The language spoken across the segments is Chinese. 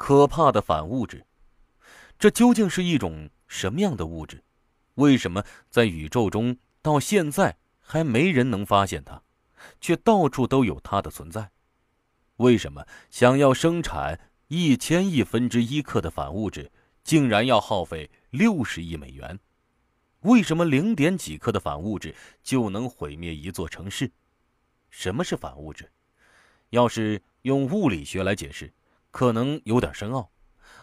可怕的反物质。这究竟是一种什么样的物质？为什么在宇宙中到现在还没人能发现它，却到处都有它的存在？为什么想要生产一千亿分之一克的反物质，竟然要耗费六十亿美元？为什么零点几克的反物质就能毁灭一座城市？什么是反物质？要是用物理学来解释，可能有点深奥。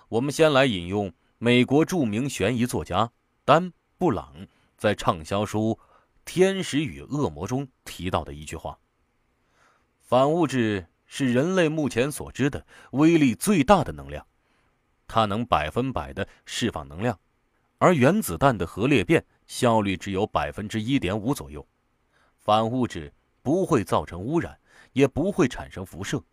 我们先来引用美国著名悬疑作家丹。布朗在畅销书《天使与恶魔》中提到的一句话：“反物质是人类目前所知的威力最大的能量，它能百分百的释放能量，而原子弹的核裂变效率只有百分之一点五左右。反物质不会造成污染，也不会产生辐射，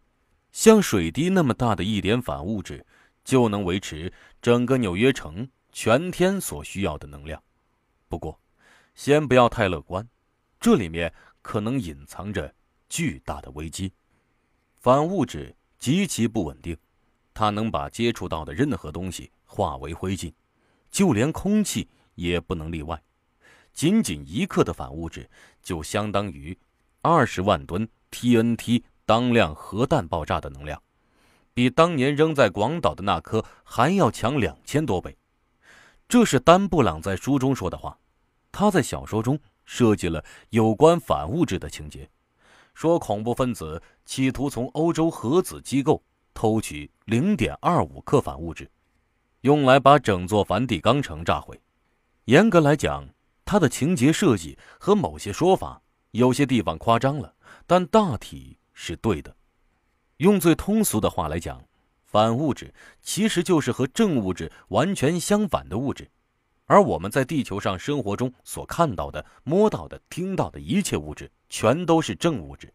像水滴那么大的一点反物质就能维持整个纽约城全天所需要的能量。”不过，先不要太乐观，这里面可能隐藏着巨大的危机。反物质极其不稳定，它能把接触到的任何东西化为灰烬，就连空气也不能例外。仅仅一克的反物质就相当于二十万吨 TNT 当量核弹爆炸的能量，比当年扔在广岛的那颗还要强两千多倍。这是丹布朗在书中说的话。他在小说中设计了有关反物质的情节，说恐怖分子企图从欧洲核子机构偷取零点二五克反物质，用来把整座梵蒂冈城炸毁。严格来讲，他的情节设计和某些说法有些地方夸张了，但大体是对的。用最通俗的话来讲，反物质其实就是和正物质完全相反的物质。而我们在地球上生活中所看到的、摸到的、听到的一切物质，全都是正物质。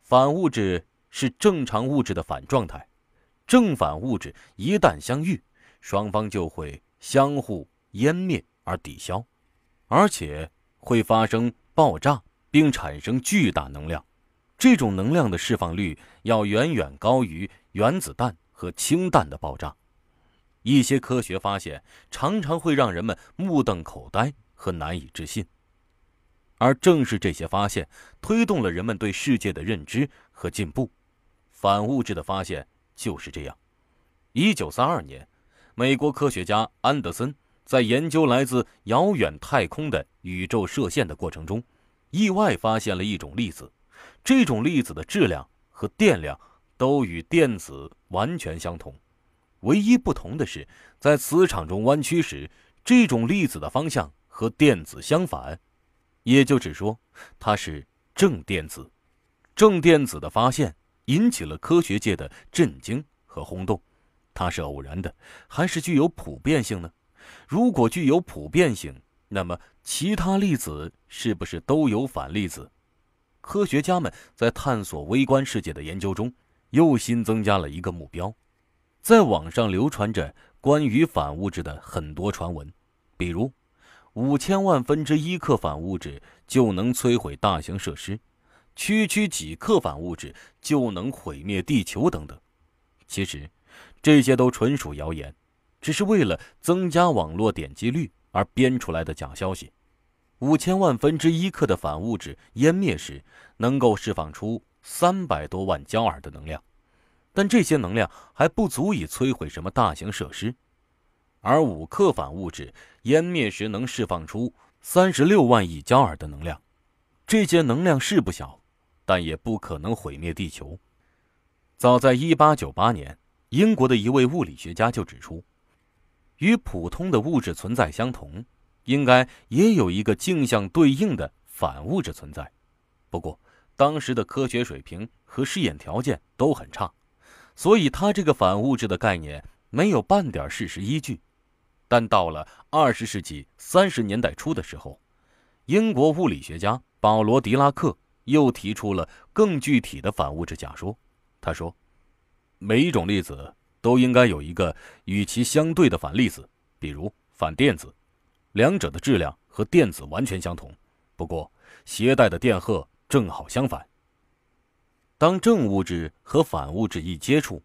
反物质是正常物质的反状态。正反物质一旦相遇，双方就会相互湮灭而抵消，而且会发生爆炸，并产生巨大能量。这种能量的释放率要远远高于原子弹和氢弹的爆炸。一些科学发现常常会让人们目瞪口呆和难以置信，而正是这些发现推动了人们对世界的认知和进步。反物质的发现就是这样。一九三二年，美国科学家安德森在研究来自遥远太空的宇宙射线的过程中，意外发现了一种粒子。这种粒子的质量和电量都与电子完全相同。唯一不同的是，在磁场中弯曲时，这种粒子的方向和电子相反，也就是说，它是正电子。正电子的发现引起了科学界的震惊和轰动。它是偶然的，还是具有普遍性呢？如果具有普遍性，那么其他粒子是不是都有反粒子？科学家们在探索微观世界的研究中，又新增加了一个目标。在网上流传着关于反物质的很多传闻，比如五千万分之一克反物质就能摧毁大型设施，区区几克反物质就能毁灭地球等等。其实，这些都纯属谣言，只是为了增加网络点击率而编出来的假消息。五千万分之一克的反物质湮灭时，能够释放出三百多万焦耳的能量。但这些能量还不足以摧毁什么大型设施，而五克反物质湮灭时能释放出三十六万亿焦耳的能量，这些能量是不小，但也不可能毁灭地球。早在一八九八年，英国的一位物理学家就指出，与普通的物质存在相同，应该也有一个镜像对应的反物质存在。不过，当时的科学水平和试验条件都很差。所以，他这个反物质的概念没有半点事实依据。但到了二十世纪三十年代初的时候，英国物理学家保罗·狄拉克又提出了更具体的反物质假说。他说，每一种粒子都应该有一个与其相对的反粒子，比如反电子，两者的质量和电子完全相同，不过携带的电荷正好相反。当正物质和反物质一接触，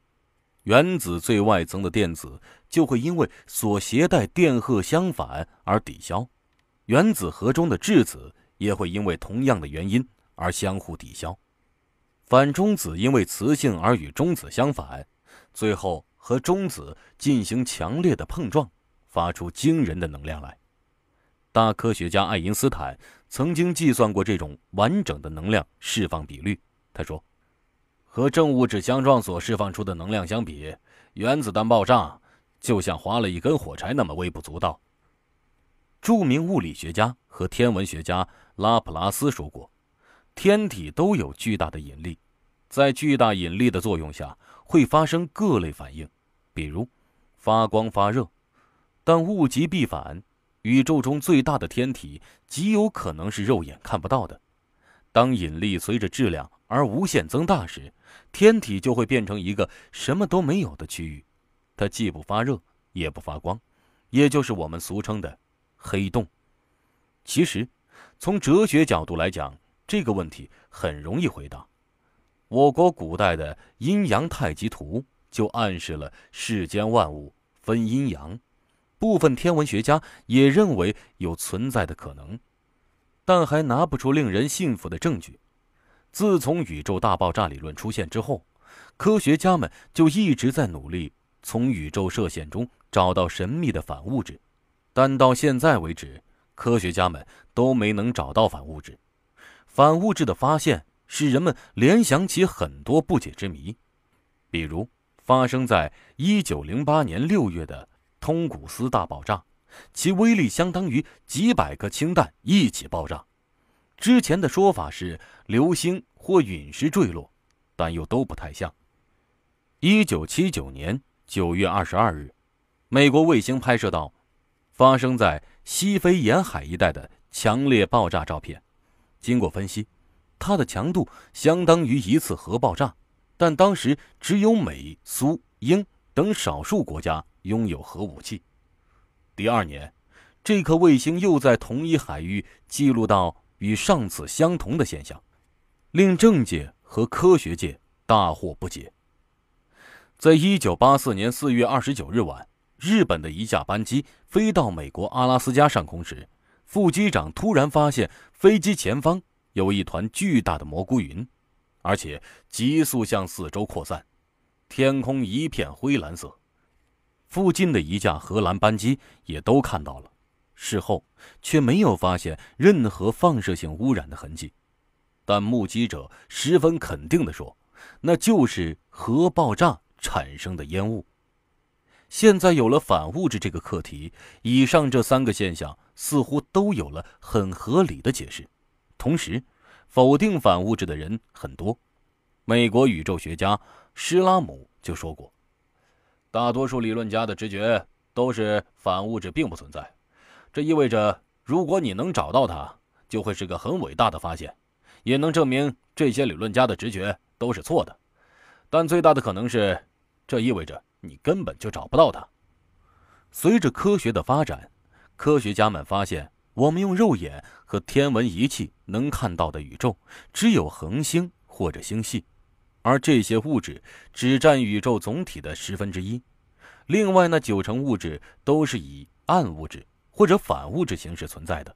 原子最外层的电子就会因为所携带电荷相反而抵消，原子核中的质子也会因为同样的原因而相互抵消。反中子因为磁性而与中子相反，最后和中子进行强烈的碰撞，发出惊人的能量来。大科学家爱因斯坦曾经计算过这种完整的能量释放比率。他说：“和正物质相撞所释放出的能量相比，原子弹爆炸就像划了一根火柴那么微不足道。”著名物理学家和天文学家拉普拉斯说过：“天体都有巨大的引力，在巨大引力的作用下会发生各类反应，比如发光发热。但物极必反。”宇宙中最大的天体极有可能是肉眼看不到的。当引力随着质量而无限增大时，天体就会变成一个什么都没有的区域，它既不发热也不发光，也就是我们俗称的黑洞。其实，从哲学角度来讲，这个问题很容易回答。我国古代的阴阳太极图就暗示了世间万物分阴阳。部分天文学家也认为有存在的可能，但还拿不出令人信服的证据。自从宇宙大爆炸理论出现之后，科学家们就一直在努力从宇宙射线中找到神秘的反物质，但到现在为止，科学家们都没能找到反物质。反物质的发现使人们联想起很多不解之谜，比如发生在一九零八年六月的。通古斯大爆炸，其威力相当于几百颗氢弹一起爆炸。之前的说法是流星或陨石坠落，但又都不太像。一九七九年九月二十二日，美国卫星拍摄到发生在西非沿海一带的强烈爆炸照片。经过分析，它的强度相当于一次核爆炸，但当时只有美、苏、英等少数国家。拥有核武器。第二年，这颗卫星又在同一海域记录到与上次相同的现象，令政界和科学界大惑不解。在一九八四年四月二十九日晚，日本的一架班机飞到美国阿拉斯加上空时，副机长突然发现飞机前方有一团巨大的蘑菇云，而且急速向四周扩散，天空一片灰蓝色。附近的一架荷兰班机也都看到了，事后却没有发现任何放射性污染的痕迹，但目击者十分肯定地说，那就是核爆炸产生的烟雾。现在有了反物质这个课题，以上这三个现象似乎都有了很合理的解释。同时，否定反物质的人很多。美国宇宙学家施拉姆就说过。大多数理论家的直觉都是反物质并不存在，这意味着如果你能找到它，就会是个很伟大的发现，也能证明这些理论家的直觉都是错的。但最大的可能是，这意味着你根本就找不到它。随着科学的发展，科学家们发现，我们用肉眼和天文仪器能看到的宇宙只有恒星或者星系。而这些物质只占宇宙总体的十分之一，另外那九成物质都是以暗物质或者反物质形式存在的。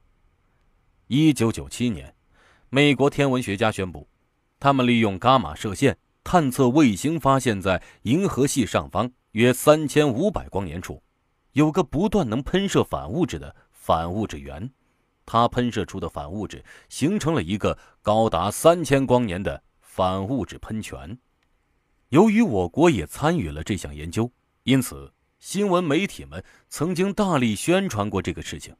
一九九七年，美国天文学家宣布，他们利用伽马射线探测卫星，发现在银河系上方约三千五百光年处，有个不断能喷射反物质的反物质源，它喷射出的反物质形成了一个高达三千光年的。反物质喷泉。由于我国也参与了这项研究，因此新闻媒体们曾经大力宣传过这个事情。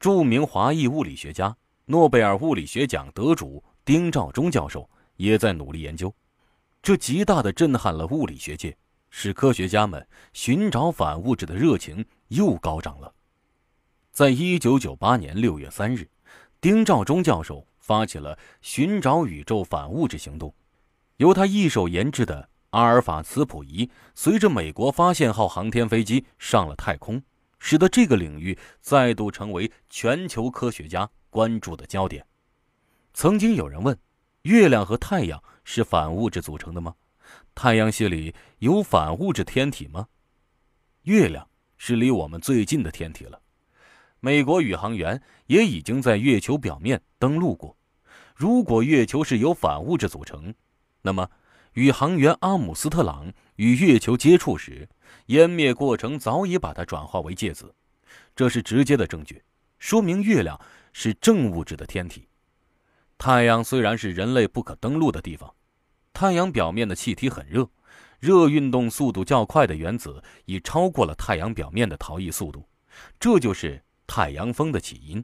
著名华裔物理学家、诺贝尔物理学奖得主丁肇中教授也在努力研究，这极大的震撼了物理学界，使科学家们寻找反物质的热情又高涨了。在一九九八年六月三日，丁肇中教授。发起了寻找宇宙反物质行动，由他一手研制的阿尔法磁谱仪，随着美国发现号航天飞机上了太空，使得这个领域再度成为全球科学家关注的焦点。曾经有人问：月亮和太阳是反物质组成的吗？太阳系里有反物质天体吗？月亮是离我们最近的天体了。美国宇航员也已经在月球表面登陆过。如果月球是由反物质组成，那么宇航员阿姆斯特朗与月球接触时，湮灭过程早已把它转化为介子。这是直接的证据，说明月亮是正物质的天体。太阳虽然是人类不可登陆的地方，太阳表面的气体很热，热运动速度较快的原子已超过了太阳表面的逃逸速度，这就是太阳风的起因。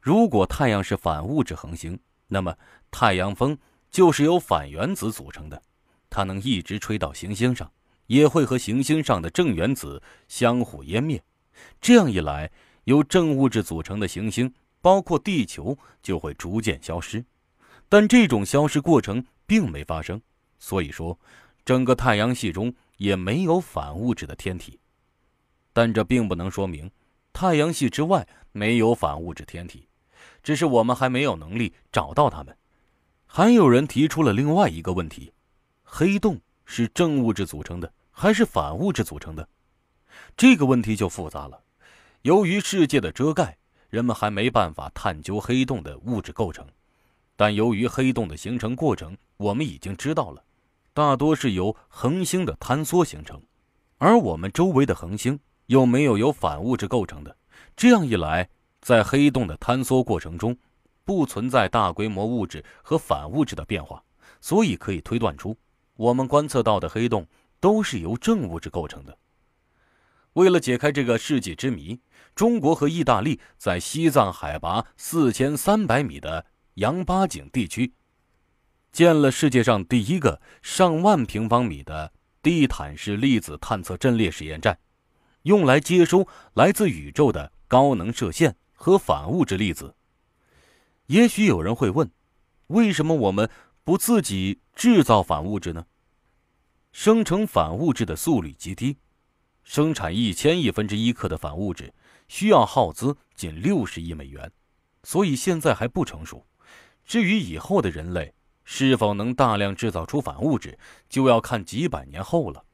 如果太阳是反物质恒星，那么太阳风就是由反原子组成的，它能一直吹到行星上，也会和行星上的正原子相互湮灭。这样一来，由正物质组成的行星。包括地球就会逐渐消失，但这种消失过程并没发生，所以说，整个太阳系中也没有反物质的天体。但这并不能说明太阳系之外没有反物质天体，只是我们还没有能力找到它们。还有人提出了另外一个问题：黑洞是正物质组成的还是反物质组成的？这个问题就复杂了，由于世界的遮盖。人们还没办法探究黑洞的物质构成，但由于黑洞的形成过程，我们已经知道了，大多是由恒星的坍缩形成，而我们周围的恒星又没有由反物质构成的。这样一来，在黑洞的坍缩过程中，不存在大规模物质和反物质的变化，所以可以推断出，我们观测到的黑洞都是由正物质构成的。为了解开这个世纪之谜，中国和意大利在西藏海拔四千三百米的羊八井地区，建了世界上第一个上万平方米的地毯式粒子探测阵列实验站，用来接收来自宇宙的高能射线和反物质粒子。也许有人会问，为什么我们不自己制造反物质呢？生成反物质的速率极低。生产一千亿分之一克的反物质，需要耗资仅六十亿美元，所以现在还不成熟。至于以后的人类是否能大量制造出反物质，就要看几百年后了。